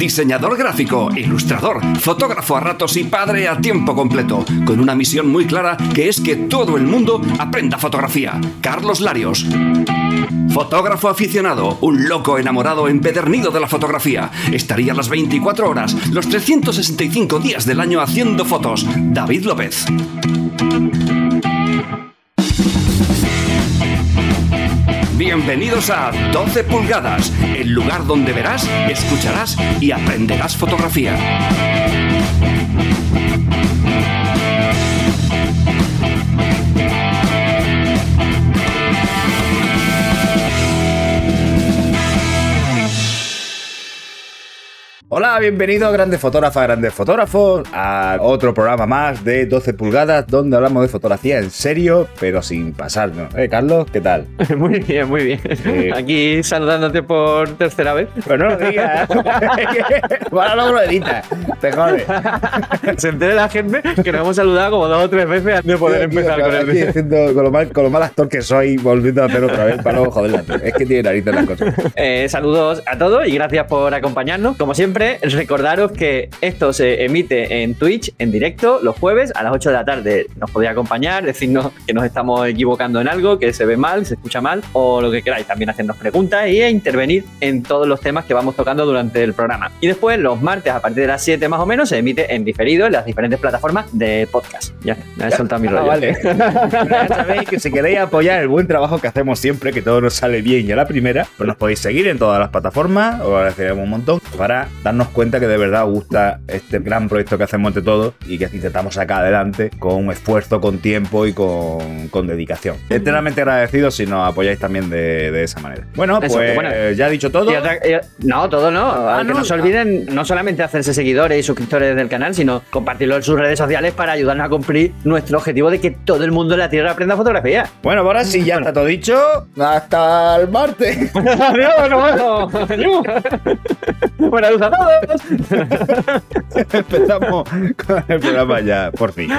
diseñador gráfico, ilustrador, fotógrafo a ratos y padre a tiempo completo, con una misión muy clara que es que todo el mundo aprenda fotografía. Carlos Larios. Fotógrafo aficionado, un loco enamorado empedernido de la fotografía. Estaría las 24 horas, los 365 días del año haciendo fotos. David López. Bienvenidos a 12 pulgadas, el lugar donde verás, escucharás y aprenderás fotografía. Hola, bienvenidos grandes fotógrafas, grandes fotógrafos, a otro programa más de 12 pulgadas donde hablamos de fotografía en serio, pero sin pasarnos. ¿Eh, Carlos? ¿Qué tal? Muy bien, muy bien. Aquí saludándote por tercera vez. Pues no lo digas. Ahora luego lo editas. Te jode. Se entere la gente que nos hemos saludado como dos o tres veces antes de poder Tío, empezar tío, con el diciendo con, lo mal, con lo mal actor que soy, volviendo a hacer otra vez para luego joderla. Es que tiene narices las cosas. Eh, saludos a todos y gracias por acompañarnos. Como siempre, recordaros que esto se emite en Twitch en directo los jueves a las 8 de la tarde. Nos podéis acompañar, decirnos que nos estamos equivocando en algo, que se ve mal, se escucha mal o lo que queráis. También hacernos preguntas y intervenir en todos los temas que vamos tocando durante el programa. Y después, los martes a partir de las 7 más o menos, se emite en diferido en las diferentes plataformas de podcast. Ya, me he soltado mi Ah, rollo. vale. ya sabéis que si queréis apoyar el buen trabajo que hacemos siempre, que todo nos sale bien y a la primera, pues nos podéis seguir en todas las plataformas, os agradeceríamos un montón, para darnos cuenta que de verdad os gusta este gran proyecto que hacemos entre todos y que intentamos sacar adelante con esfuerzo, con tiempo y con, con dedicación. Eternamente agradecidos si nos apoyáis también de, de esa manera. Bueno, Eso, pues bueno. ya he dicho todo. Otra- no, todo no. Ah, que no. no se olviden no solamente hacerse seguidores y suscriptores del canal, sino compartirlo en sus redes sociales para ayudarnos a cumplir nuestro objetivo de que todo el mundo en la Tierra aprenda fotografía. Bueno, ahora sí, ya está todo dicho. Hasta el martes. ¡Adiós, bueno! ¡Buenas a todos! Empezamos con el programa ya, por fin.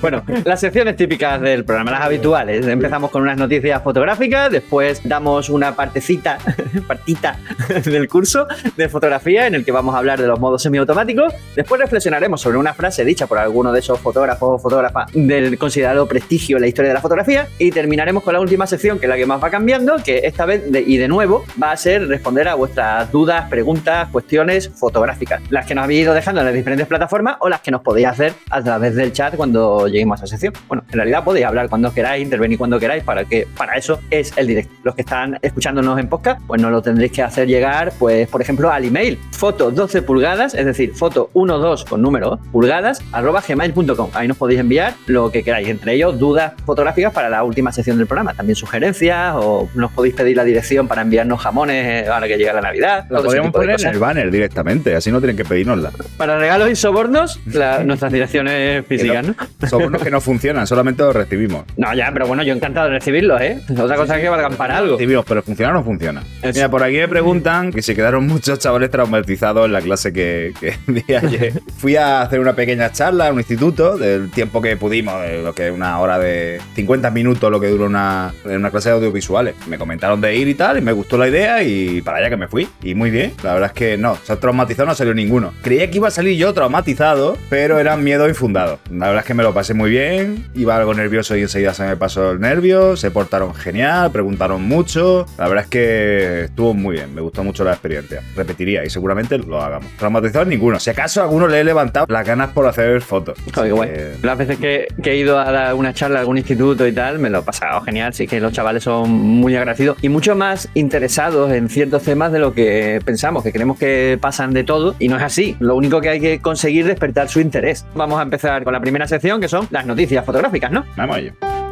Bueno, las secciones típicas del programa, las habituales. Empezamos con unas noticias fotográficas, después damos una partecita, partita del curso de fotografía en el que vamos a hablar de los modos semiautomáticos. Después reflexionaremos sobre una frase dicha por alguno de esos fotógrafos o fotógrafas del considerado prestigio en la historia de la fotografía. Y terminaremos con la última sección, que es la que más va cambiando, que esta vez de- y de nuevo va a ser responder a vuestras dudas, preguntas, cuestiones fotográficas. Las que nos habéis ido dejando en las diferentes plataformas o las que nos podéis hacer a través del chat cuando lleguemos a esa sección. Bueno, en realidad podéis hablar cuando queráis, intervenir cuando queráis, para que para eso es el directo. Los que están escuchándonos en podcast, pues nos lo tendréis que hacer llegar, pues, por ejemplo, al email foto 12 pulgadas, es decir, foto 12 con número pulgadas, arroba gmail.com. Ahí nos podéis enviar lo que queráis, entre ellos dudas fotográficas para la última sección del programa, también sugerencias o nos podéis pedir la dirección para enviarnos jamones eh, ahora que llega la Navidad. La podríamos poner en el banner directamente, así no tienen que pedírnosla. Para regalos y sobornos, la- nuestras direcciones físicas, ¿no? Son unos que no funcionan, solamente los recibimos. No, ya, pero bueno, yo encantado de recibirlos, ¿eh? Otra cosa es que valgan para algo. Recibimos, pero funciona o no funciona. Eso. Mira, por aquí me preguntan que se quedaron muchos chavales traumatizados en la clase que, que di ayer. Fui a hacer una pequeña charla en un instituto del tiempo que pudimos, de lo que es una hora de 50 minutos, lo que dura una, una clase de audiovisuales. Me comentaron de ir y tal, y me gustó la idea, y para allá que me fui. Y muy bien, la verdad es que no, o sea, traumatizado no salió ninguno. Creía que iba a salir yo traumatizado, pero eran miedos infundados. La verdad es que me lo pasé muy bien, iba algo nervioso y enseguida se me pasó el nervio, se portaron genial, preguntaron mucho. La verdad es que estuvo muy bien, me gustó mucho la experiencia. Repetiría y seguramente lo hagamos. Traumatizado ninguno. Si acaso a alguno le he levantado las ganas por hacer fotos. Joder, qué guay. Las veces que, que he ido a dar una charla a algún instituto y tal, me lo he pasado genial. Sí que los chavales son muy agradecidos y mucho más interesados en ciertos temas de lo que pensamos, que que pasan de todo y no es así. Lo único que hay que conseguir es despertar su interés. Vamos a empezar con la primera sección, que son las noticias fotográficas, ¿no? vamos a ello.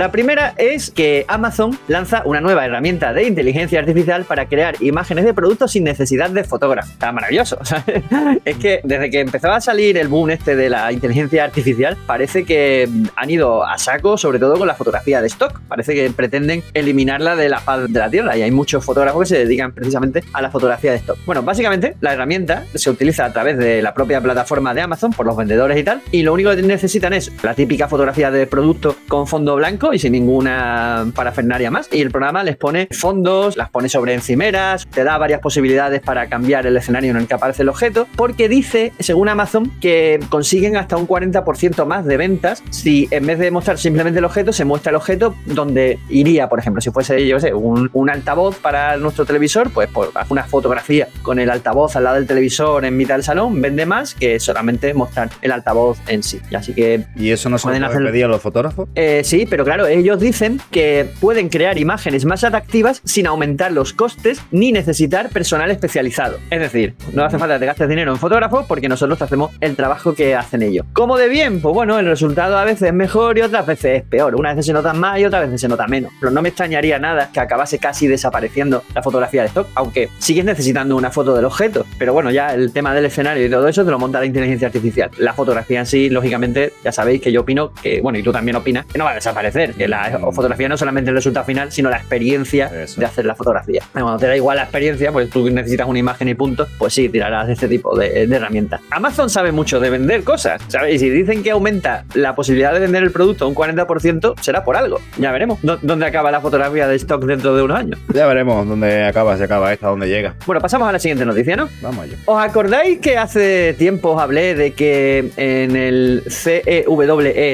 La primera es que Amazon lanza una nueva herramienta de inteligencia artificial para crear imágenes de productos sin necesidad de fotógrafo. Está maravilloso. ¿sabes? Es que desde que empezaba a salir el boom este de la inteligencia artificial, parece que han ido a saco, sobre todo con la fotografía de stock. Parece que pretenden eliminarla de la faz de la Tierra y hay muchos fotógrafos que se dedican precisamente a la fotografía de stock. Bueno, básicamente la herramienta se utiliza a través de la propia plataforma de Amazon por los vendedores y tal, y lo único que necesitan es la típica fotografía de producto con fondo blanco y sin ninguna parafernaria más. Y el programa les pone fondos, las pone sobre encimeras, te da varias posibilidades para cambiar el escenario en el que aparece el objeto, porque dice, según Amazon, que consiguen hasta un 40% más de ventas si en vez de mostrar simplemente el objeto, se muestra el objeto donde iría, por ejemplo, si fuese, yo sé, un, un altavoz para nuestro televisor, pues por una fotografía con el altavoz al lado del televisor en mitad del salón vende más que solamente mostrar el altavoz en sí. Así que ¿Y eso no se lo Pueden puede hacer- pedir a los fotógrafos? eh, sí, pero claro, ellos dicen que pueden crear imágenes más atractivas sin aumentar los costes ni necesitar personal especializado. Es decir, no hace falta que te gastes dinero en fotógrafos porque nosotros te hacemos el trabajo que hacen ellos. ¿Cómo de bien? Pues bueno, el resultado a veces es mejor y otras veces es peor. Unas veces se nota más y otras veces se nota menos. Pero no me extrañaría nada que acabase casi desapareciendo la fotografía de stock, aunque sigues necesitando una foto del objeto. Pero bueno, ya el tema del escenario y todo eso te lo monta la inteligencia artificial. La fotografía en sí, lógicamente, ya sabéis que yo opino que, bueno, y tú también opinas, que no va a desaparecer. Que la Mm. fotografía no es solamente el resultado final, sino la experiencia Eso. de hacer la fotografía. Cuando te da igual la experiencia, pues tú necesitas una imagen y punto, pues sí, tirarás de este tipo de, de herramientas. Amazon sabe mucho de vender cosas, ¿sabes? Y si dicen que aumenta la posibilidad de vender el producto un 40%, será por algo. Ya veremos dó- dónde acaba la fotografía de stock dentro de unos años. Ya veremos dónde acaba, se acaba esta, dónde llega. Bueno, pasamos a la siguiente noticia, ¿no? Vamos allá. ¿Os acordáis que hace tiempo os hablé de que en el E CEWE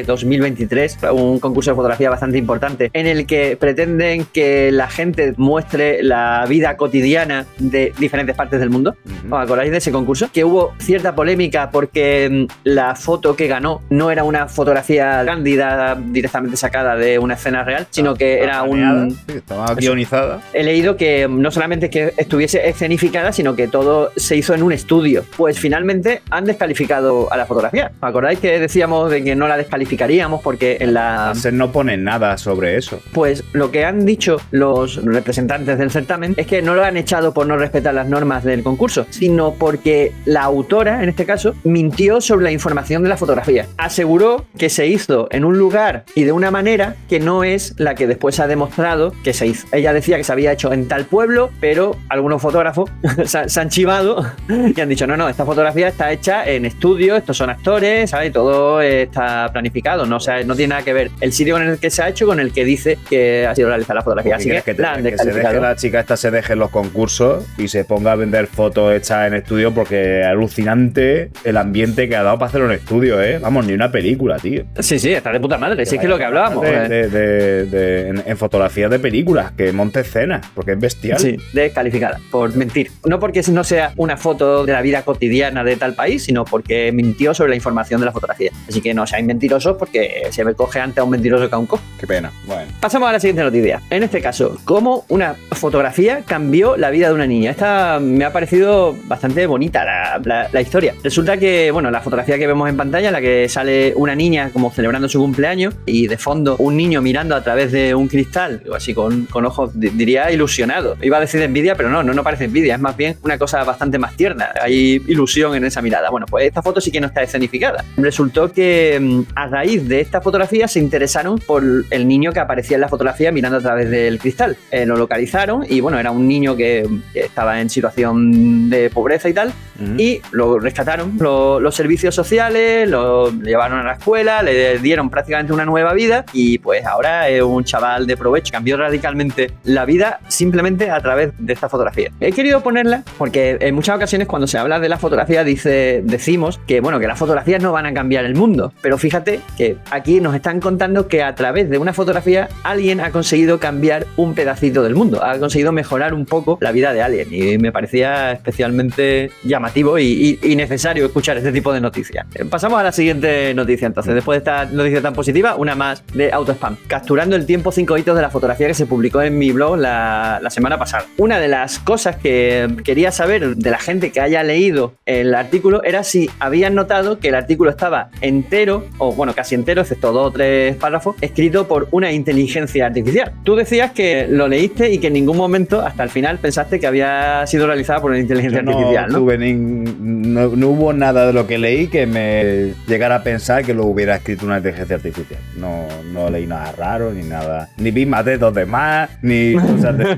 2023, un concurso de fotografía bastante importante, en el que pretenden que la gente muestre la vida cotidiana de diferentes partes del mundo? Ujú. ¿Os acordáis de ese concurso? Que hubo cierta polémica porque mm, la foto que ganó no era una fotografía cándida directamente sacada de una escena real, sino que era Planeada, un, sí, estaba guionizada. he leído que no solamente que estuviese escenificada, sino que todo se hizo en un estudio. Pues finalmente han descalificado a la fotografía. ¿Os acordáis que decíamos de que no la descalificaríamos porque en la... Láser no pone nada sobre eso. Pues lo que han dicho los representantes del certamen es que no lo han echado por no respetar las normas del concurso, sino porque la autora, en este caso, mintió sobre la información de la fotografía. Aseguró que se hizo en un lugar y de una manera que no es la que después ha demostrado que se hizo. Ella decía que se había hecho en tal pueblo, pero algunos fotógrafos se, se han chivado y han dicho, no, no, esta fotografía está hecha en estudio, estos son actores, ¿sabes? Todo está planificado, no, o sea, no tiene nada que ver el sitio en el que se ha hecho con el que dice que ha sido realizada la fotografía. Así ¿Quieres que, que, te- la han que se deje la chica esta se deje en los concursos y se ponga a vender fotos hechas en estudio porque es alucinante el ambiente que ha dado para hacerlo en estudio, ¿eh? Vamos, ni una película, tío. Sí, sí, está de puta madre. Sí, es que lo que hablábamos. De, eh. de- de- de- en, en fotografías de películas, que monte escenas, porque es bestial. Sí, descalificada por mentir. No porque no sea una foto de la vida cotidiana de tal país, sino porque mintió sobre la información de la fotografía. Así que no seáis mentirosos porque se me coge antes a un mentiroso que a un Qué pena. Bueno. Pasamos a la siguiente noticia. En este caso, cómo una fotografía cambió la vida de una niña. Esta me ha parecido bastante bonita la, la- la historia. Resulta que, bueno, la fotografía que vemos en pantalla, en la que sale una niña como celebrando su cumpleaños y de fondo un niño mirando a través de un cristal, así con, con ojos, di- diría, ilusionado. Iba a decir envidia, pero no, no, no parece envidia, es más bien una cosa bastante más tierna. Hay ilusión en esa mirada. Bueno, pues esta foto sí que no está escenificada. Resultó que mm, a raíz de esta fotografía se interesaron por el niño que aparecía en la fotografía mirando a través del cristal. Eh, lo localizaron y bueno, era un niño que, que estaba en situación de pobreza y tal. Y lo rescataron lo- los servicios sociales, lo llevaron a la escuela, le dieron prácticamente una nueva vida y pues ahora es un chaval de provecho. Cambió radicalmente la vida simplemente a través de esta fotografía. He querido ponerla porque en muchas ocasiones cuando se habla de la fotografía dice, decimos que bueno, que las fotografías no van a cambiar el mundo. Pero fíjate que aquí nos están contando que a través de una fotografía alguien ha conseguido cambiar un pedacito del mundo, ha conseguido mejorar un poco la vida de alguien y me parecía especialmente llamativo y, y- y necesario escuchar este tipo de noticias. Eh, Pasamos a la siguiente noticia entonces, después de esta noticia tan positiva, una más de autospam, capturando el tiempo 5 hitos de la fotografía que se publicó en mi blog la, la semana pasada. Una de las cosas que quería saber de la gente que haya leído el artículo era si habían notado que el artículo estaba entero, o bueno, casi entero, excepto dos o tres párrafos, escrito por una inteligencia artificial. Tú decías que lo leíste y que en ningún momento, hasta el final, pensaste que había sido realizada por una inteligencia no, artificial, ¿no? tuve nin- no, no hubo nada de lo que leí que me llegara a pensar que lo hubiera escrito una inteligencia artificial. No, no leí nada raro, ni nada. Ni vi más de dos demás, ni cosas de.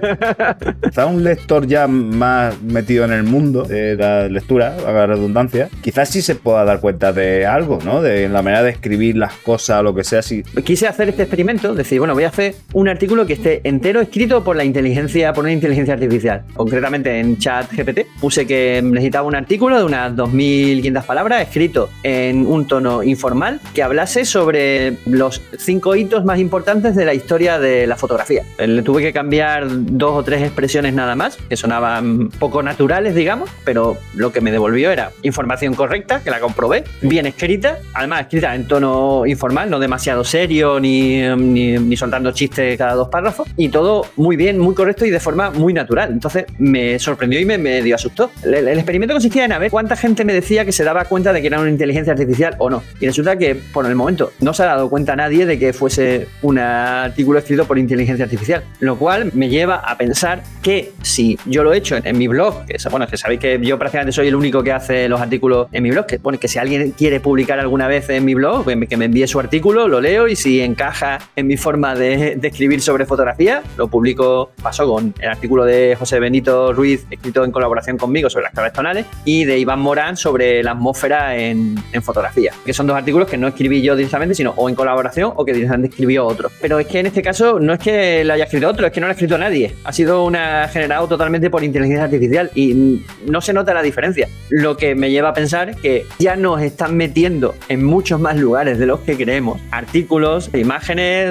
Quizá un lector ya más metido en el mundo de la lectura, a la redundancia, quizás sí se pueda dar cuenta de algo, ¿no? De la manera de escribir las cosas lo que sea. Si, Quise hacer este experimento, decir, bueno, voy a hacer un artículo que esté entero escrito por la inteligencia, por una inteligencia artificial. Concretamente en chat GPT puse que necesitaba un artículo de unas 2.500 palabras escrito en un tono informal que hablase sobre los cinco hitos más importantes de la historia de la fotografía. Le tuve que cambiar dos o tres expresiones nada más, que sonaban poco naturales, digamos, pero lo que me devolvió era información correcta, que la comprobé, bien escrita, además escrita en tono informal, no demasiado serio ni, ni, soltando chistes cada dos párrafos, y todo muy bien, muy correcto y de forma muy natural. Entonces me sorprendió y me, me dio asustó. El, experimento consistía en a ver cuánta gente me decía que se daba cuenta de que era una inteligencia artificial o no. Y resulta que por el momento no se ha dado cuenta nadie de que fuese un artículo escrito por inteligencia artificial, lo cual me lleva a pensar que si yo lo he hecho en, mi blog, que bueno, sabéis que yo prácticamente soy el único que hace los artículos en mi blog, que pone que si alguien quiere publicar alguna vez en mi blog, que me envíe su artículo, lo leo y si encaja en mi forma de, escribir sobre fotografía, lo publico, pasó con el artículo de José Benito Ruiz, escrito en colaboración conmigo sobre las claves tonales, y de Iván Morán sobre la atmósfera en, en fotografía, que son dos artículos que no escribí yo directamente, sino o en colaboración o que directamente escribió otro. Pero es que en este caso no es que lo haya escrito otro, es que no lo ha escrito nadie. Ha sido una generado totalmente por inteligencia artificial y no se nota la diferencia. Lo que me lleva a pensar que ya nos están metiendo en muchos más lugares de los que creemos artículos,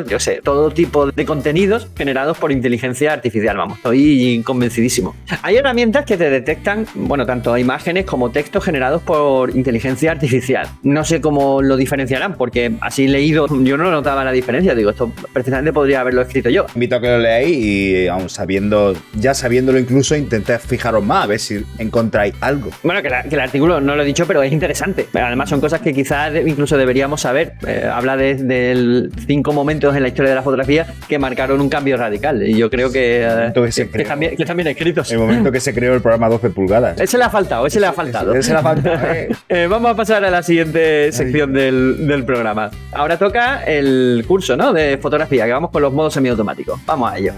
yo sé, todo tipo de contenidos generados por inteligencia artificial. Vamos, estoy convencidísimo. Hay herramientas que te detectan, bueno, tanto imágenes como textos generados por inteligencia artificial. No sé cómo lo diferenciarán, porque así leído yo no notaba la diferencia. Digo, esto precisamente podría haberlo escrito yo. Invito a que lo leáis y aún sabiendo, ya sabiéndolo incluso, intenté fijaros más a ver si encontráis algo. Bueno, que, el artículo no lo he dicho, pero es interesante. Además son cosas que quizás incluso deberíamos saber. Eh, habla de, cinco momentos en la historia de la fotografía que marcaron un cambio radical. Y yo creo que, eh, que, están bien, escritos. El momento que se creó el programa 12 pulgadas. Ese le ha faltado, ese le ha faltado. Ese, le ha faltado. Eh, vamos a pasar a la siguiente sección del, del programa. Ahora toca el curso ¿no? de fotografía, que vamos con los modos semiautomáticos. Vamos a ello.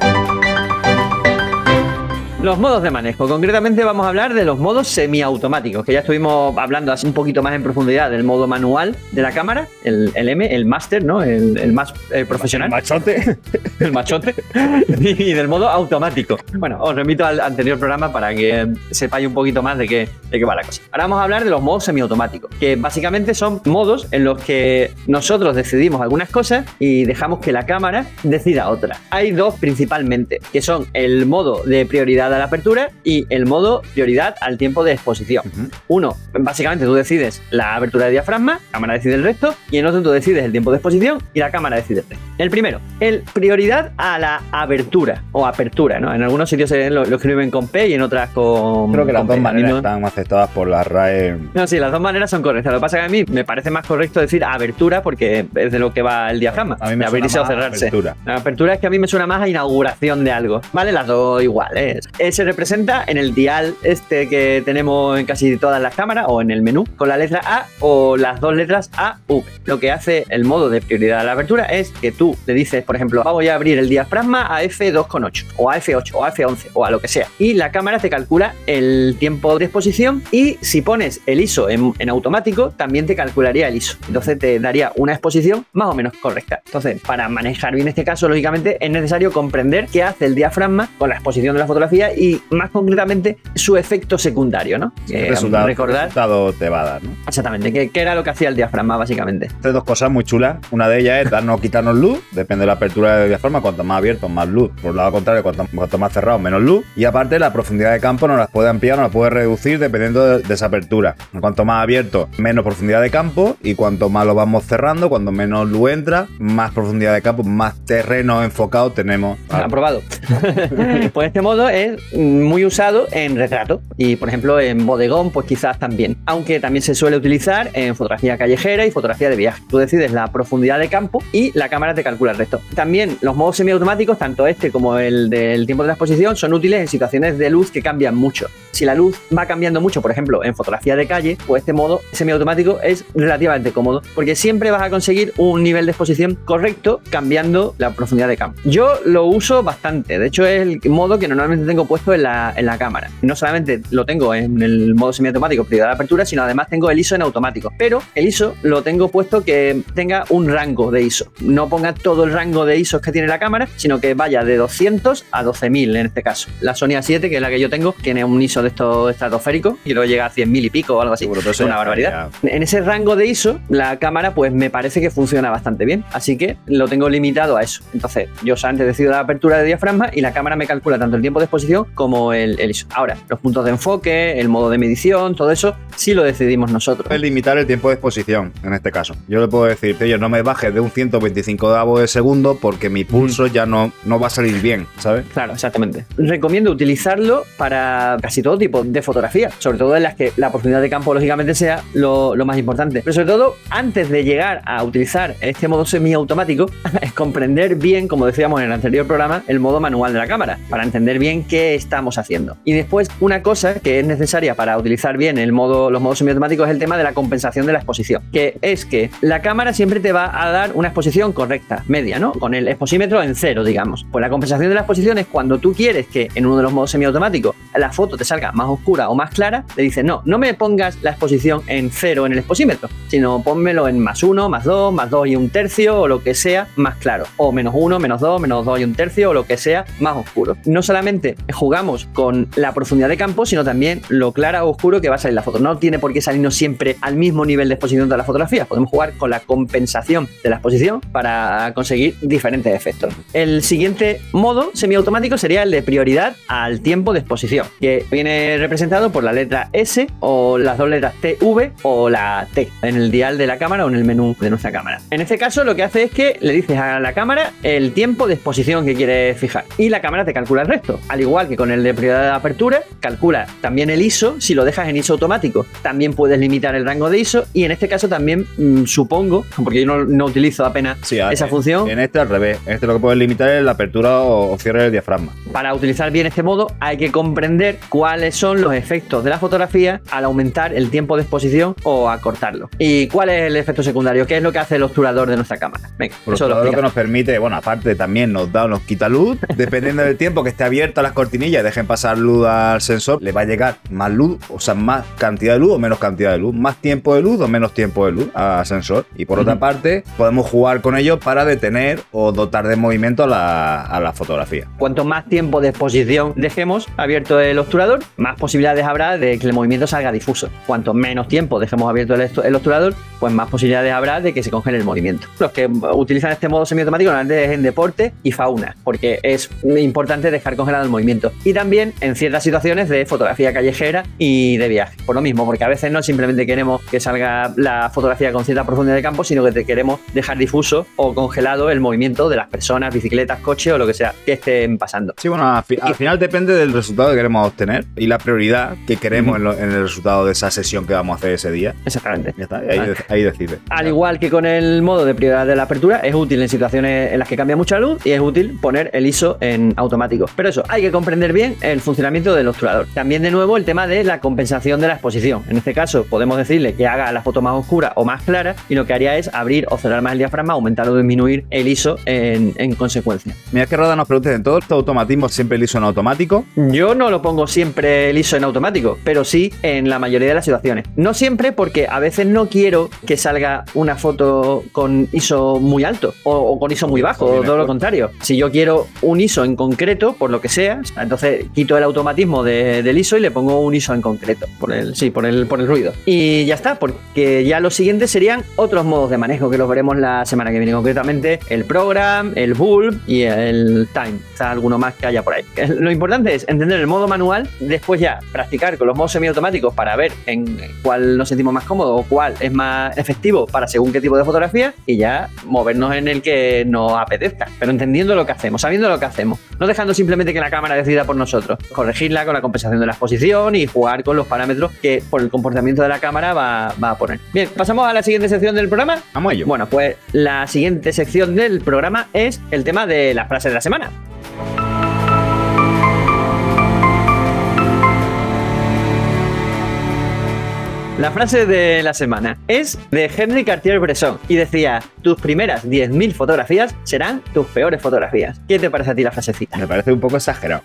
Los modos de manejo. Concretamente vamos a hablar de los modos semiautomáticos, que ya estuvimos hablando así un poquito más en profundidad del modo manual de la cámara, el, M, el master, ¿no? El, más eh, profesional. El machote. el machote. y del modo automático. Bueno, os remito al anterior programa para que sepáis un poquito más de qué, de qué va la cosa. Ahora vamos a hablar de los modos semiautomáticos, que básicamente son modos en los que nosotros decidimos algunas cosas y dejamos que la cámara decida otras. Hay dos principalmente, que son el modo de prioridad a la apertura y el modo prioridad al tiempo de exposición. Uno, básicamente tú decides la abertura de diafragma, la cámara decide el resto, y en otro tú decides el tiempo de exposición y la cámara decide el resto. El primero, el prioridad a la abertura o apertura, ¿no? En algunos sitios lo, escriben con P y en otras con. Creo que las dos maneras están aceptadas por la RAE. No, sí, las dos maneras son correctas. Lo que pasa es que a mí me parece más correcto decir abertura porque es de lo que va el diafragma. A mí me abrirse o cerrarse. Apertura. La apertura es que a mí me suena más a inauguración de algo. Vale, las dos iguales. Eh, se representa en el dial este que tenemos en casi todas las cámaras o en el menú con la letra A o las dos letras A, V. Lo que hace el modo de prioridad a la apertura es que tú le dices, por ejemplo, voy a abrir el diafragma a F2.8 o a F8 o a F11 o a lo que sea. Y la cámara te calcula el tiempo de exposición y si pones el ISO en, en automático, también te calcularía el ISO. Entonces te daría una exposición más o menos correcta. Entonces, para manejar bien este caso, lógicamente es necesario comprender qué hace el diafragma con la exposición de la fotografía y más concretamente su efecto secundario, ¿no? resultado, recordar. Resultado te va a dar, ¿no? Exactamente, ¿qué, era lo que hacía el diafragma, básicamente? Hay dos cosas muy chulas. Una de ellas es darnos o quitarnos luz, depende de la apertura del diafragma, cuanto más abierto, más luz. Por el lado contrario, cuanto, más cerrado, menos luz. Y aparte, la profundidad de campo nos las puede ampliar, nos las puede reducir dependiendo de, esa apertura. Cuanto más abierto, menos profundidad de campo. Y cuanto más lo vamos cerrando, cuando menos luz entra, más profundidad de campo, más terreno enfocado tenemos. Aprobado. pues este modo es muy usado en retrato y, por ejemplo, en bodegón, pues quizás también. Aunque también se suele utilizar en fotografía callejera y fotografía de viaje. Tú decides la profundidad de campo y la cámara te calcula el resto. También los modos semiautomáticos, tanto este como el del tiempo de la exposición, son útiles en situaciones de luz que cambian mucho. Si la luz va cambiando mucho, por ejemplo, en fotografía de calle, pues este modo semiautomático es relativamente cómodo porque siempre vas a conseguir un nivel de exposición correcto cambiando la profundidad de campo. Yo lo uso bastante, de hecho es el modo que normalmente tengo puesto en la, en la cámara. No solamente lo tengo en el modo semiautomático, prioridad de apertura, sino además tengo el ISO en automático. Pero el ISO lo tengo puesto que tenga un rango de ISO. No ponga todo el rango de ISOs que tiene la cámara, sino que vaya de 200 a 12.000 en este caso. La Sony A7, que es la que yo tengo, tiene un ISO de estos estratosféricos y luego llega a 100.000 y pico o algo así. es una barbaridad. En ese rango de ISO, la cámara pues me parece que funciona bastante bien, así que lo tengo limitado a eso. Entonces, yo antes decido la apertura de diafragma y la cámara me calcula tanto el tiempo de exposición como el, el ISO. Ahora, los puntos de enfoque, el modo de medición, todo eso sí lo decidimos nosotros. Es limitar el tiempo de exposición, en este caso. Yo le puedo decir, oye, no me bajes de un 125 de de segundo porque mi pulso ya no, no va a salir bien, ¿sabes? Claro, exactamente. Recomiendo utilizarlo para casi todo tipo de fotografía, sobre todo en las que la profundidad de campo, lógicamente, sea lo, lo más importante. Pero sobre todo, antes de llegar a utilizar este modo semiautomático, es comprender bien, como decíamos en el anterior programa, el modo manual de la cámara, para entender bien qué estamos haciendo. Y después, una cosa que es necesaria para utilizar bien el modo, los modos semiautomáticos es el tema de la compensación de la exposición, que es que la cámara siempre te va a dar una exposición correcta, media, ¿no? Con el exposímetro en cero, digamos. Pues la compensación de la exposición es cuando tú quieres que en uno de los modos semiautomáticos la foto te salga más oscura o más clara, le dices, no, no me pongas la exposición en cero en el exposímetro, sino pónmelo en más uno, más dos, más dos y un tercio o lo que sea más claro, o menos uno, menos dos, menos dos y un tercio o lo que sea más oscuro. No solamente jugamos con la profundidad de campo, sino también lo clara o oscuro que va a salir la foto. No tiene por qué salirnos siempre al mismo nivel de exposición de la fotografía. Podemos jugar con la compensación de la exposición para conseguir diferentes efectos. El siguiente modo semiautomático sería el de prioridad al tiempo de exposición, que viene representado por la letra S o las dos letras TV o la T en el dial de la cámara o en el menú de nuestra cámara. En este caso lo que hace es que le dices a la cámara el tiempo de exposición que quieres fijar y la cámara te calcula el resto. Al igual que con el de prioridad de apertura, calcula también el ISO. Si lo dejas en ISO automático, también puedes limitar el rango de ISO y en este caso también mm, supongo, porque yo no, utilizo apenas esa función. En este al revés, en este lo que puedes limitar es la apertura o, cierre del diafragma. Para utilizar bien este modo hay que comprender cuáles son los efectos de la fotografía al aumentar el tiempo de exposición o acortarlo. ¿Y cuál es el efecto secundario? ¿Qué es lo que hace el obturador de nuestra cámara? Venga, eso lo, lo que nos permite, bueno, aparte también nos da, nos quita luz, dependiendo del tiempo que esté abierta las cortinillas, dejen pasar luz al sensor, le va a llegar más luz, o sea, más cantidad de luz o menos cantidad de luz, más tiempo de luz o menos tiempo de luz al sensor. Y por otra parte, podemos jugar con ello para detener o dotar de movimiento a la, fotografía. Cuanto más tiempo de exposición dejemos abierto el obturador, más posibilidades habrá de que el movimiento salga difuso. Cuanto menos tiempo dejemos abierto el, el obturador, pues más posibilidades habrá de que se congele el movimiento. Los que utilizan este modo semiautomático normalmente es en deporte y fauna, porque es importante dejar congelado el movimiento. Y también en ciertas situaciones de fotografía callejera y de viaje. Por lo mismo, porque a veces no simplemente queremos que salga la fotografía con cierta profundidad de campo, sino que te queremos dejar difuso o congelado el movimiento de las personas, bicicletas, coches o lo que sea que estén pasando. Sí, bueno, al, final depende del resultado que queremos obtener y la prioridad que queremos en, el resultado de esa sesión que vamos a hacer ese día. Exactamente. Ya está, ahí, ahí decide. Al igual que con el modo de prioridad de la apertura, es útil en situaciones en las que cambia mucha luz y es útil poner el ISO en automático. Pero eso, hay que comprender bien el funcionamiento del obturador. También de nuevo el tema de la compensación de la exposición. En este caso podemos decirle que haga la foto más oscura o más clara y lo que haría es abrir o cerrar más el diafragma, aumentar o disminuir el ISO en, consecuencia. Mira que Roda nos pregunta, ¿en todo este automatismo siempre el ISO en automático? Yo no lo pongo siempre el ISO en automático, pero sí en la mayoría de las situaciones. No siempre porque a veces no quiero que salga una foto con ISO muy alto o, con ISO muy bajo, o todo lo contrario. Si yo quiero un ISO en concreto, por lo que sea, entonces quito el automatismo del ISO y le pongo un ISO en concreto, por el, sí, por el, ruido. Y ya está, porque ya los siguientes serían otros modos de manejo que los veremos la semana que viene, concretamente el program, el bulb y el time, sea, alguno más que haya por ahí. Lo importante es entender el modo manual, después ya practicar con los modos semiautomáticos para ver en cuál nos sentimos más cómodos o cuál es más efectivo para según qué tipo de fotografía y ya movernos en el que nos apetezca, pero entendiendo lo que hacemos, sabiendo lo que hacemos, no dejando simplemente que la cámara por nosotros, corregirla con la compensación de la exposición y jugar con los parámetros que por el comportamiento de la cámara va, va a poner. Bien, pasamos a la siguiente sección del programa. Vamos a ello. Bueno, pues la siguiente sección del programa es el tema de las frases de la semana. La frase de la semana es de Henry Cartier-Bresson y decía: Tus primeras 10.000 fotografías serán tus peores fotografías. ¿Qué te parece a ti la frasecita? Me parece un poco exagerado.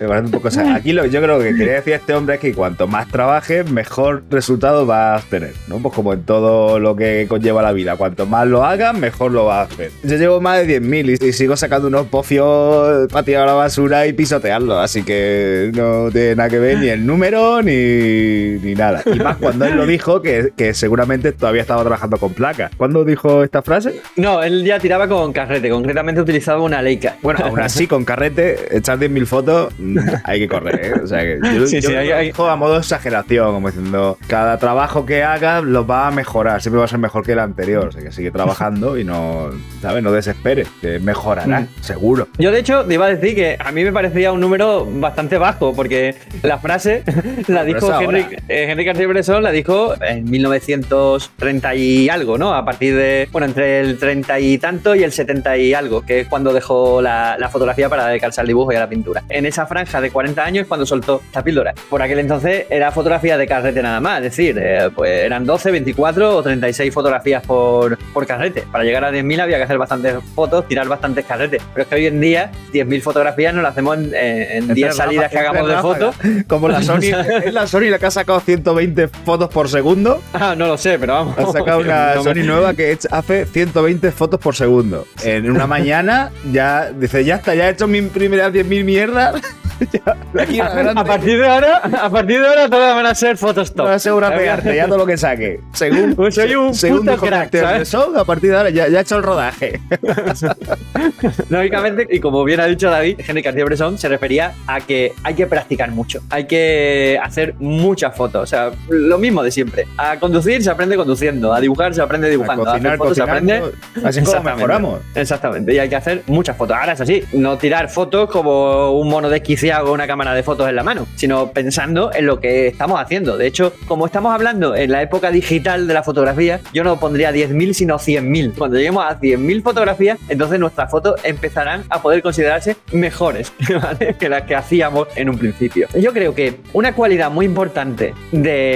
Me parece un poco exagerado. Aquí lo que yo creo que quería decir este hombre es que cuanto más trabajes, mejor resultado vas a tener, ¿no? Pues como en todo lo que conlleva la vida. Cuanto más lo hagas, mejor lo vas a hacer. Yo llevo más de 10.000 y, y sigo sacando unos pofios para tirar a la basura y pisotearlo. Así que no tiene nada que ver ni el número ni, ni nada. Más cuando él lo dijo, que, que seguramente todavía estaba trabajando con placas. ¿Cuándo dijo esta frase? No, él ya tiraba con carrete, concretamente utilizaba una Leica. Bueno, aún así, con carrete, echar 10.000 fotos, mm, hay que correr, ¿eh? O sea, que yo, Sí, yo sí, lo hay- dijo a modo de exageración, como diciendo, cada trabajo que hagas lo va a mejorar, siempre va a ser mejor que el anterior. O sea, que sigue trabajando y no, ¿sabes? No desesperes, que mejorará, Mm. seguro. Yo, de hecho, te iba a decir que a mí me parecía un número bastante bajo, porque la frase la dijo. Henry, eh, Henry Cartier-Bresson, la dijo en 1930 y algo, ¿no? A partir de, bueno, entre el 30 y tanto y el 70 y algo, que es cuando dejó la, la fotografía para dedicarse al dibujo y a la pintura. En esa franja de 40 años es cuando soltó esta píldora. Por aquel entonces era fotografía de carrete nada más, es decir, eh, pues eran 12, 24 o 36 fotografías por, por carrete. Para llegar a 10.000 había que hacer bastantes fotos, tirar bastantes carretes. Pero es que hoy en día 10.000 fotografías no las hacemos en, en- en 10 Entre salidas que hagamos de fotos. Como la Sony, es la Sony la que ha sacado 120 fotos por segundo. Ah, no lo sé, pero vamos. Ha sacado una No Sony nueva que hace 120 fotos por segundo. En una mañana ya dice, ya está, ya he hecho mis primeras 10.000 mierdas. Ya, aquí A partir de ahora, a partir de ahora todas van a ser fotos top. vas a segura pegarte ya todo lo que saque. Según, Pues soy un según puto crack, ¿sabes? Bresson, a partir de ahora ya, ya ha hecho el rodaje. Lógicamente, y como bien ha dicho David, Henry Cartier-Bresson se refería a que hay que practicar mucho, hay que hacer muchas fotos, o sea, lo mismo de siempre. A conducir se aprende conduciendo, a dibujar se aprende dibujando, a, a hacer cocinar, fotos se aprende. Así es como Exactamente. mejoramos. Exactamente, y hay que hacer muchas fotos. Ahora es así, no tirar fotos como un mono desquiciado con una cámara de fotos en la mano, sino pensando en lo que estamos haciendo. De hecho, como estamos hablando en la época digital de la fotografía, yo no pondría 10.000 sino 100.000. Cuando lleguemos a 100.000 fotografías, entonces nuestras fotos empezarán a poder considerarse mejores ¿vale? que las que hacíamos en un principio. Yo creo que una cualidad muy importante de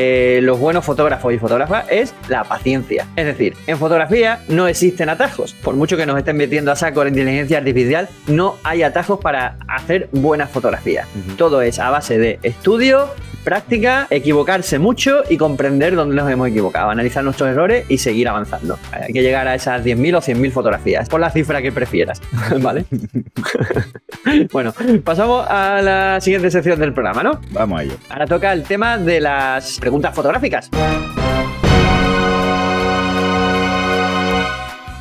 los buenos fotógrafos y fotógrafas es la paciencia. Es decir, en fotografía no existen atajos. Por mucho que nos estén metiendo a saco la inteligencia artificial, no hay atajos para hacer buenas fotografías. Todo es a base de estudio, práctica, equivocarse mucho y comprender dónde nos hemos equivocado, analizar nuestros errores y seguir avanzando. Hay que llegar a esas 10.000 o 100.000 fotografías, por la cifra que prefieras, ¿vale? bueno, pasamos a la siguiente sección del programa, ¿no? Vamos a ello. Ahora toca el tema de las preguntas fotográficas.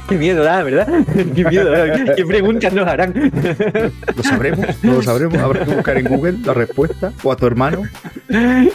Qué miedo da, ¿verdad? Qué miedo da. ¿Qué, preguntas nos harán? ¿Lo sabremos? ¿No lo sabremos? Habrá que buscar en Google la respuesta. O a tu hermano.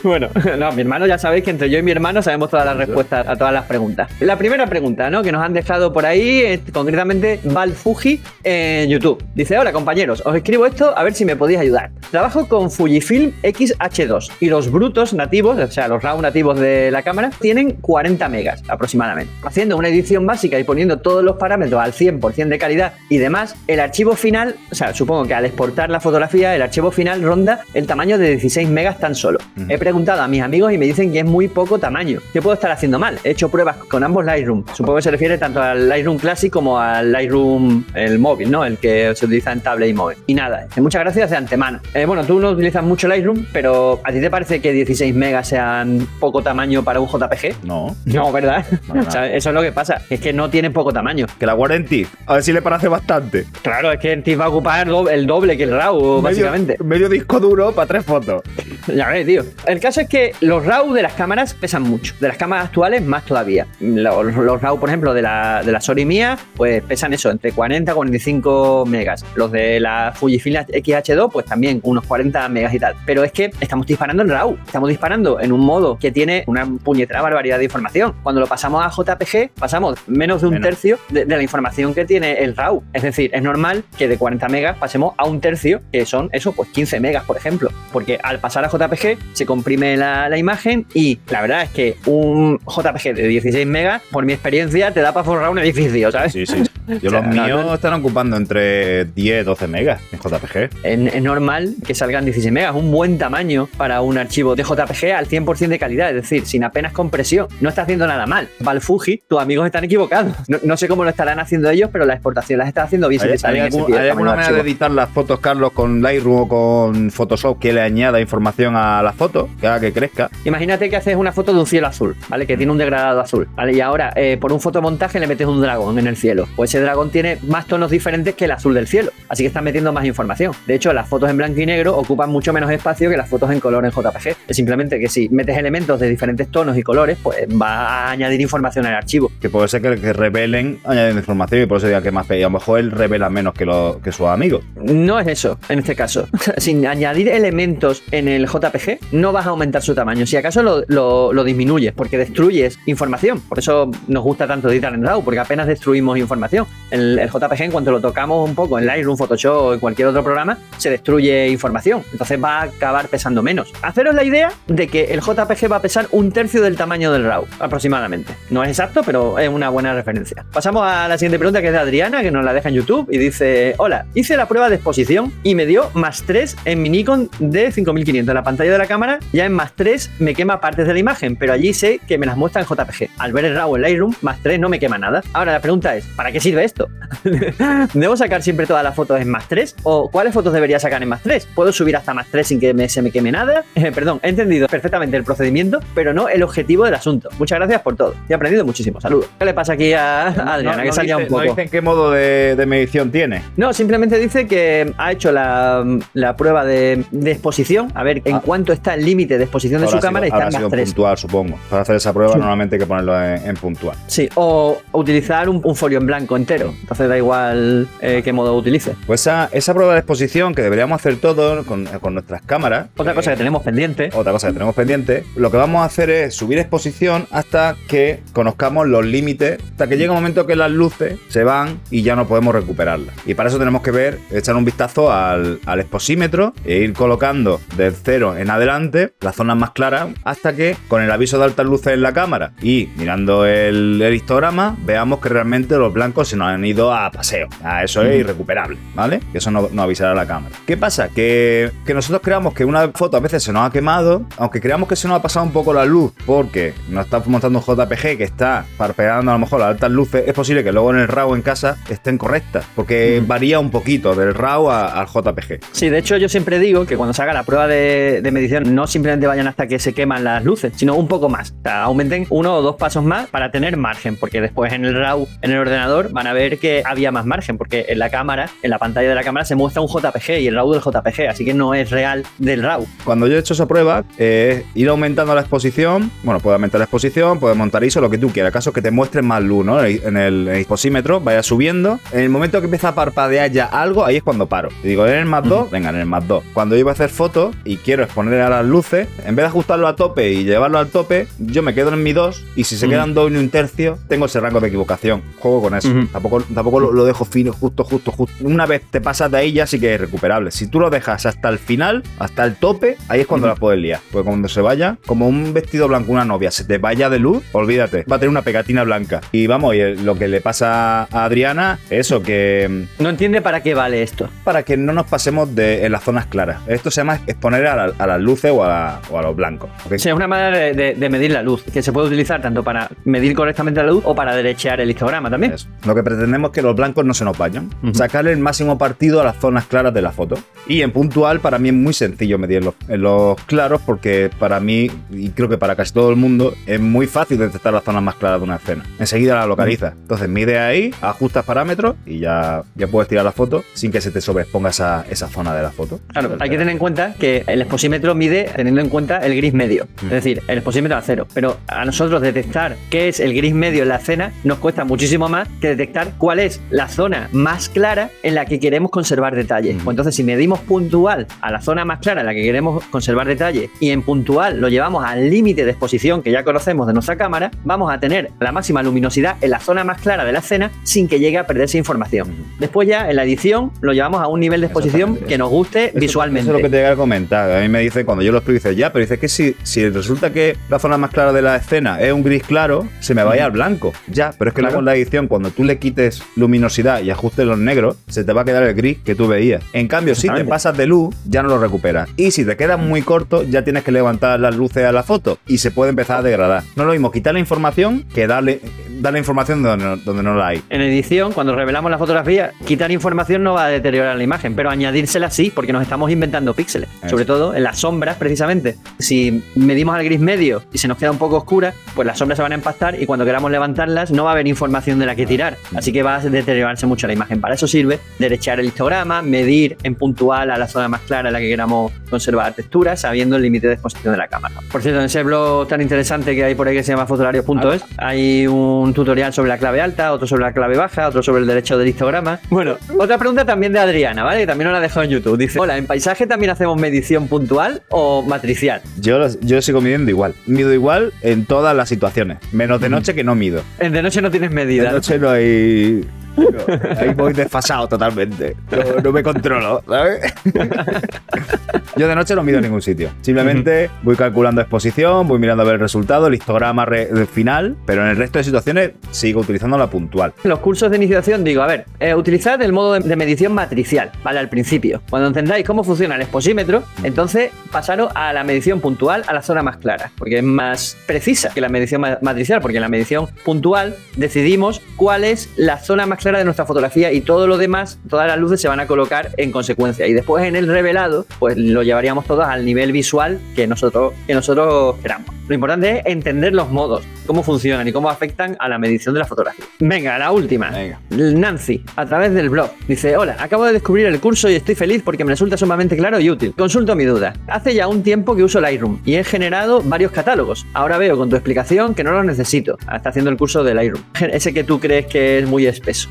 Bueno, no, mi hermano ya sabéis que entre yo y mi hermano sabemos todas las respuestas a todas las preguntas. La primera pregunta, ¿no? Que nos han dejado por ahí, es concretamente Val Fuji en YouTube. Dice, hola compañeros, os escribo esto a ver si me podéis ayudar. Trabajo con Fujifilm X-H2 y los brutos nativos, o sea, los RAW nativos de la cámara, tienen 40 megas aproximadamente. Haciendo una edición básica y poniendo todos los parámetros al 100% de calidad y demás, el archivo final, o sea, supongo que al exportar la fotografía, el archivo final ronda el tamaño de 16 megas tan solo. He preguntado a mis amigos y me dicen que es muy poco tamaño. ¿Qué puedo estar haciendo mal? He hecho pruebas con ambos Lightroom. Supongo que se refiere tanto al Lightroom Classic como al Lightroom el móvil, ¿no? El que se utiliza en tablet y móvil. Y nada, eh, muchas gracias de antemano. Eh, bueno, tú no utilizas mucho Lightroom, pero ¿a ti te parece que 16 megas sean poco tamaño para un JPG? No. No, ¿verdad? No, no. O sea, eso es lo que pasa, es que no tienen poco tamaño. Que la guarde en ti. A ver si le parece bastante. Claro, es que en TIFF va a ocupar el doble que el RAW, básicamente. Medio, disco duro para tres fotos. Ya ves, tío. El caso es que los RAW de las cámaras pesan mucho. De las cámaras actuales, más todavía. Los, los RAW, por ejemplo, de la, de la Sony mía, pues pesan eso, entre 40 y 45 megas. Los de la Fujifilm X-H2, pues también unos 40 megas y tal. Pero es que estamos disparando en RAW. Estamos disparando en un modo que tiene una puñetera barbaridad de información. Cuando lo pasamos a JPG, pasamos menos de un Menos. tercio de, de la información que tiene el RAW. Es decir, es normal que de 40 megas pasemos a un tercio, que son eso, pues 15 megas, por ejemplo. Porque al pasar a JPG, se comprime la, la imagen y la verdad es que un JPG de 16 megas, por mi experiencia, te da para forrar un edificio, ¿sabes? Sí, sí. Yo O sea, los no, míos no- están ocupando entre 10 12 megas en JPG. Es, es normal que salgan 16 megas, un buen tamaño para un archivo de JPG al 100% de calidad, es decir, sin apenas compresión. No está haciendo nada mal. Valfuji, tus amigos están equivocados. No, no sé cómo lo estarán haciendo ellos, pero la exportación las está haciendo bien. si ¿Hay, algún- hay alguna manera de editar las fotos, Carlos, con Lightroom o con Photoshop que le añada información a la foto, que haga que crezca? Imagínate que haces una foto de un cielo azul, ¿vale? Que tiene un degradado azul, ¿vale? Y ahora, eh, por un fotomontaje le metes un dragón en el cielo. Pues ese dragón tiene más tonos diferentes que el azul del cielo. Así que estás metiendo más información. De hecho, las fotos en blanco y negro ocupan mucho menos espacio que las fotos en color en JPG. Es simplemente que si metes elementos de diferentes tonos y colores, pues va a añadir información al archivo. Que puede ser que, que revelen añadiendo información y por eso diga que más pequeño. A lo mejor él revela menos que, lo, que sus amigos. No es eso, en este caso. Sin añadir elementos en el JPG, no vas a aumentar su tamaño. Si acaso lo, lo- lo disminuyes, porque destruyes información. Por eso nos gusta tanto editar en RAW, porque apenas destruimos información. El, el JPG, en cuanto lo tocamos un poco en Lightroom, Photoshop o en cualquier otro programa, se destruye información. Entonces va a acabar pesando menos. Haceros la idea de que el JPG va a pesar un tercio del tamaño del RAW, aproximadamente. No es exacto, pero es una buena referencia. A la siguiente pregunta, que es de Adriana, que nos la deja en YouTube, y dice: Hola, hice la prueba de exposición y me dio más 3 en mi Nikon de 5500. La pantalla de la cámara ya en más 3 me quema partes de la imagen, pero allí sé que me las muestra en JPG. Al ver el RAW en Lightroom, más 3 no me quema nada. Ahora la pregunta es: ¿para qué sirve esto? ¿Debo sacar siempre todas las fotos en más 3? ¿O cuáles fotos debería sacar en más 3? ¿Puedo subir hasta más 3 sin que se me queme nada? Eh, perdón, he entendido perfectamente el procedimiento, pero no el objetivo del asunto. Muchas gracias por todo. He aprendido muchísimo. Saludos. ¿Qué le pasa aquí a a Adriana? No- que salía un poco. No dicen qué modo de, de medición tiene. No, simplemente dice que ha hecho la, la prueba de, de exposición, a ver en Ah. cuánto está el límite de exposición de su cámara y está en sido más 3. puntual, supongo. Para hacer esa prueba Sí. normalmente hay que ponerlo en, en puntual. Sí, o utilizar un, un folio en blanco entero. Entonces da igual eh, qué modo utilice. Pues esa, esa prueba de exposición que deberíamos hacer todos con, con nuestras cámaras. Otra eh, cosa que tenemos pendiente. Otra cosa que tenemos pendiente, lo que vamos a hacer es subir exposición hasta que conozcamos los límites, hasta que llega un momento que las luces se van y ya no podemos recuperarlas. Y para eso tenemos que ver, echar un vistazo al, al exposímetro e ir colocando del cero en adelante las zonas más claras hasta que con el aviso de altas luces en la cámara y mirando el, el histograma veamos que realmente los blancos se nos han ido a paseo. A eso es irrecuperable, ¿vale? Que eso no, no avisará a la cámara. ¿Qué pasa? Que, que nosotros creamos que una foto a veces se nos ha quemado, aunque creamos que se nos ha pasado un poco la luz porque nos está montando un JPG que está parpadeando a lo mejor las altas luces, es posible que luego en el RAW en casa estén correctas, porque varía un poquito del RAW a- al JPG. Sí, de hecho yo siempre digo que cuando se haga la prueba de, de medición no simplemente vayan hasta que se queman las luces, sino un poco más. O sea, aumenten uno o dos pasos más para tener margen, porque después en el RAW, en el ordenador, van a ver que había más margen, porque en la cámara, en la pantalla de la cámara se muestra un JPG y el RAW del JPG, así que no es real del RAW. Cuando yo he hecho esa prueba, es ir aumentando la exposición. Bueno, puedes aumentar la exposición, puedes montar ISO, lo que tú quieras. Caso que te muestre más luz, ¿no? En el exposímetro, vaya subiendo. En el momento que empieza a parpadear ya algo, ahí es cuando paro. Y digo, en el más 2, venga, en el más 2. Cuando yo voy a hacer fotos y quiero exponer a las luces, en vez de ajustarlo a tope y llevarlo al tope, yo me quedo en mi 2 y si se quedan 2 y un tercio, tengo ese rango de equivocación. Juego con eso. Tampoco, tampoco lo, lo dejo fino, justo, justo, justo. Una vez te pasas de ahí ya sí que es recuperable. Si tú lo dejas hasta el final, hasta el tope, ahí es cuando la puedes liar. Porque cuando se vaya, como un vestido blanco, una novia, se te vaya de luz, olvídate, va a tener una pegatina blanca. Y vamos, y el- lo que le pasa a Adriana, eso, que mm, No entiende para qué vale esto. para que no nos pasemos de, en las zonas claras. Esto se llama exponer a, la- a las luces o a, la- o a los blancos. Sí, es una manera de, de- de medir la luz, que se puede utilizar tanto para medir correctamente la luz o para derechear el histograma también. Eso. Lo que pretendemos es que los blancos no se nos vayan. Sacarle el máximo partido a las zonas claras de la foto. Y en puntual, para mí es muy sencillo medir los, en los claros, porque para mí, y creo que para casi todo el mundo, es muy fácil detectar las zonas más claras de una escena. Enseguida la localiza. Entonces mide ahí, ajustas parámetros y ya, ya puedes tirar la foto sin que se te sobreexponga esa, esa zona de la foto. Claro, hay que tener en cuenta que el exposímetro mide teniendo en cuenta el gris medio, Mm. es decir, el exposímetro a cero. Pero a nosotros detectar qué es el gris medio en la escena nos cuesta muchísimo más que detectar cuál es la zona más clara en la que queremos conservar detalle. Mm. Entonces, si medimos puntual a la zona más clara en la que queremos conservar detalle y en puntual lo llevamos al límite de exposición que ya conocemos de nuestra cámara, vamos a tener la máxima luminosidad en la zona más clara de la escena sin que llegue a perderse información. Después ya en la edición lo llevamos a un nivel de exposición que nos guste Eso- visualmente. Eso es lo que te voy a comentar. A mí me dice, cuando yo lo explico, dice, ya, pero dice que si, si resulta que la zona más clara de la escena es un gris claro, se me vaya al blanco. Ya, pero es que Claro. luego en la edición, cuando tú le quites luminosidad y ajustes los negros, se te va a quedar el gris que tú veías. En cambio, si te pasas de luz, ya no lo recuperas. Y si te quedas muy corto, ya tienes que levantar las luces a la foto y se puede empezar a degradar. No es lo mismo quitar la información que darle, darle información donde no, donde no la hay. En edición, cuando revelamos la fotografía, quitar información no va a deteriorar la imagen, pero añadírsela sí, porque nos estamos inventando píxeles. Eso. Sobre todo en las sombras, precisamente. Si medimos al gris medio y se nos queda un poco oscura, pues las sombras se van a empastar y cuando queramos levantarlas no va a haber información de la que tirar. Así que va a deteriorarse mucho la imagen. Para eso sirve derechar el histograma, medir en puntual a la zona más clara en la que queramos conservar texturas, sabiendo el límite de exposición de la cámara. Por cierto, en ese blog tan interesante que hay por ahí que se llama fotolarios.es, hay un tutorial sobre la clave alta, otro sobre la clave baja, otro sobre el derecho del histograma. Bueno, otra pregunta también de Adriana, ¿vale? Que también nos la dejó en YouTube. Dice, hola, ¿en paisaje también hacemos medición puntual o matricial? Yo, yo sigo midiendo igual. Mido igual en todas las situaciones. Menos de noche que no mido. En de noche no tienes De medida. noche no hay. No, ahí voy desfasado totalmente. No, no me controlo, ¿sabes? Yo de noche no mido en ningún sitio. Simplemente voy calculando exposición, voy mirando a ver el resultado, el histograma re- el final, pero en el resto de situaciones sigo utilizando la puntual. En los cursos de iniciación digo, a ver, eh, utilizad el modo de, de medición matricial, ¿vale? Al principio. Cuando entendáis cómo funciona el exposímetro, entonces pasaros a la medición puntual a la zona más clara, porque es más precisa que la medición ma- matricial, porque en la medición puntual decidimos cuál es la zona más clara de nuestra fotografía y todo lo demás, todas las luces se van a colocar en consecuencia. Y después en el revelado, pues lo llevaríamos todos al nivel visual que nosotros, que nosotros queramos. Lo importante es entender los modos, cómo funcionan y cómo afectan a la medición de la fotografía. Venga, la última. Venga. Nancy, a través del blog, dice: Hola, acabo de descubrir el curso y estoy feliz porque me resulta sumamente claro y útil. Consulto mi duda. Hace ya un tiempo que uso Lightroom y he generado varios catálogos. Ahora veo con tu explicación que no los necesito. Está haciendo el curso de Lightroom. Ese que tú crees que es muy espeso.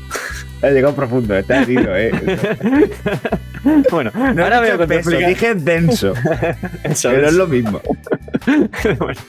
He llegado profundo, está herido, ¿eh? bueno, No ahora veo con tu peso, explicación. dije denso. Eso pero es. es lo mismo. Bueno,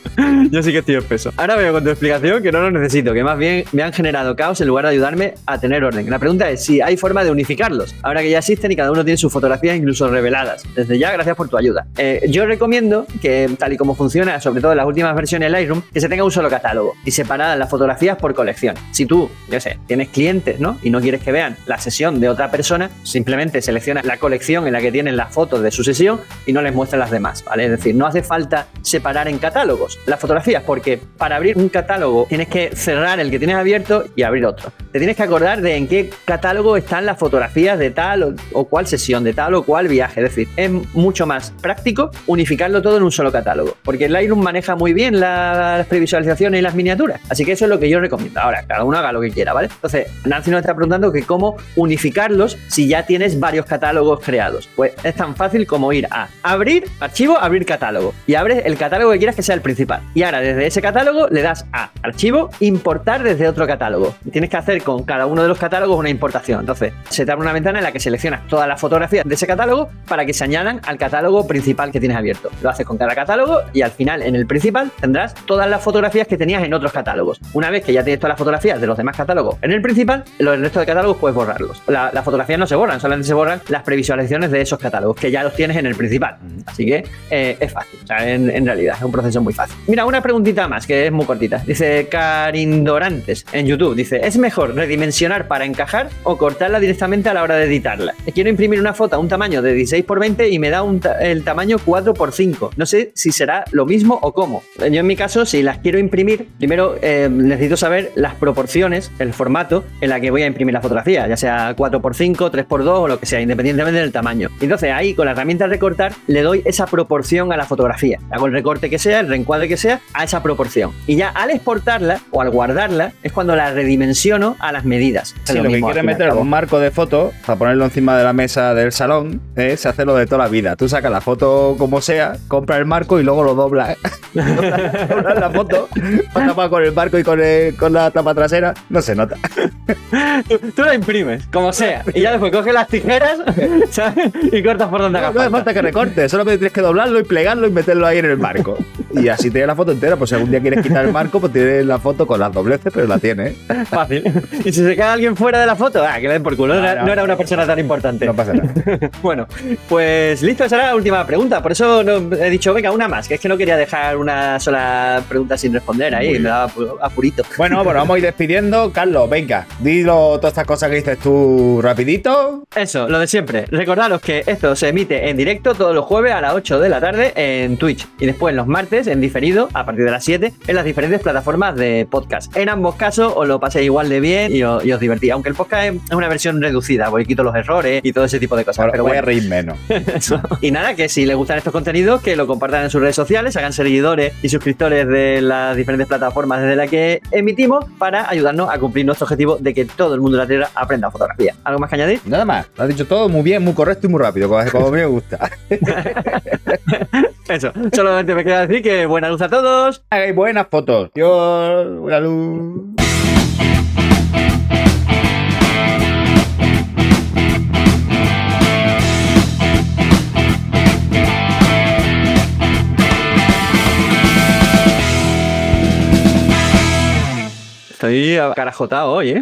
yo sí que estoy espeso. Ahora veo con tu explicación que no lo necesito, que más bien me han generado caos en lugar de ayudarme a tener orden. La pregunta es si hay forma de unificarlos, ahora que ya existen y cada uno tiene sus fotografías incluso reveladas. Desde ya, gracias por tu ayuda. Eh, yo recomiendo que, tal y como funciona, sobre todo en las últimas versiones de Lightroom, que se tenga un solo catálogo y separadas las fotografías por colección. Si tú, yo sé, tienes clientes, ¿no? Y no quieres que vean la sesión de otra persona, simplemente selecciona la colección en la que tienen las fotos de su sesión y no les muestras las demás, ¿vale? Es decir, no hace falta separar en catálogos las fotografías, porque para abrir un catálogo tienes que cerrar el que tienes abierto y abrir otro. Te tienes que acordar de en qué catálogo están las fotografías de tal o, o cual sesión, de tal o cual viaje. Es decir, es mucho más práctico unificarlo todo en un solo catálogo, porque Lightroom maneja muy bien las previsualizaciones y las miniaturas. Así que eso es lo que yo recomiendo. Ahora, cada uno haga lo que quiera, ¿vale? Entonces, Nancy nos está preguntando que cómo unificarlos si ya tienes varios catálogos creados. Pues es tan fácil como ir a abrir archivo, abrir catálogo. Y abres el catálogo que quieras que sea el principal. Y ahora desde ese catálogo le das a archivo, importar desde otro catálogo. Tienes que hacer con cada uno de los catálogos una importación. Entonces, se te abre una ventana en la que seleccionas todas las fotografías de ese catálogo para que se añadan al catálogo principal que tienes abierto. Lo haces con cada catálogo y al final en el principal tendrás todas las fotografías que tenías en otros catálogos. Una vez que ya tienes todas las fotografías de los demás catálogos en el principal, los resto de catálogos puedes borrarlos. La- las fotografías no se borran, solamente se borran las previsualizaciones de esos catálogos que ya los tienes en el principal. Así que eh, es fácil, o sea, en, en realidad es un proceso muy fácil. Mira, una preguntita más que es muy cortita. Dice Carindorantes en YouTube. Dice, ¿es mejor redimensionar para encajar o cortarla directamente a la hora de editarla? Quiero imprimir una foto a un tamaño de 16 x 20 y me da un ta- el tamaño 4 x 5. No sé si será lo mismo o cómo. Yo en mi caso, si las quiero imprimir, primero eh, necesito saber las proporciones, el formato en la que voy a imprimir la fotografía, ya sea 4 x 5, 3 x 2 o lo que sea, independientemente del tamaño. Entonces ahí con la herramienta recortar le doy esa proporción a la fotografía. Hago el recorte que sea, el reencuadre que sea, a esa proporción. Y ya al exportarla o al guardarla es cuando la redimensiono a las medidas. Sí, lo, que mismo, al quiere fin y al meter un marco de foto para ponerlo encima de la mesa del salón es hacerlo de toda la vida. Tú sacas la foto como sea, compras el marco y luego lo doblas. doblas, doblas la foto, tapado con el marco y con, el- con la tapa trasera, no se nota. Tú, tú la imprimes, como sea. Y ya después coges las tijeras ¿sabes? y cortas por donde No, haga no hace falta. falta que recortes, solamente tienes que doblarlo y plegarlo y meterlo ahí en el marco. y así tienes la foto entera. Pues si algún día quieres quitar el marco, pues tienes la foto con las dobleces, pero la tienes. Fácil. Y si se queda alguien fuera de la foto, ah, que le den por culo. No, era, no era una persona tan importante. No pasa nada. Bueno, pues listo, esa era la última pregunta. Por eso no- he dicho, venga, una más, que es que no quería dejar una sola pregunta sin responder ahí, me daba apu- apurito. Bueno, bueno, vamos a ir despidiendo. Carlos, venga, dilo todas estas cosas que dices tú rapidito. Eso, lo de siempre. Recordaros que esto se emite en directo todos los jueves a las 8 de la tarde en Twitch y después los martes en diferido a partir de las 7 en las diferentes plataformas de podcast. En ambos casos os lo paséis igual de bien y os, y os divertís, aunque el podcast es una versión reducida, porque quito los errores y todo ese tipo de cosas. Ahora pero voy bueno. a reír menos. Y nada, que si les gustan estos contenidos, que lo compartan en sus redes sociales, hagan seguidores y suscriptores de las diferentes plataformas desde las que emitimos para ayudarnos a cumplir nuestro objetivo de que todo el mundo de la Tierra aprenda fotografía. ¿Algo más que añadir? Nada más, lo has dicho todo muy bien, muy correcto y muy rápido, como como a mí me gusta. Eso, solamente me queda decir que buena luz a todos. Hagáis buenas fotos. Dios, buena luz. Estoy acarajotado hoy, ¿eh?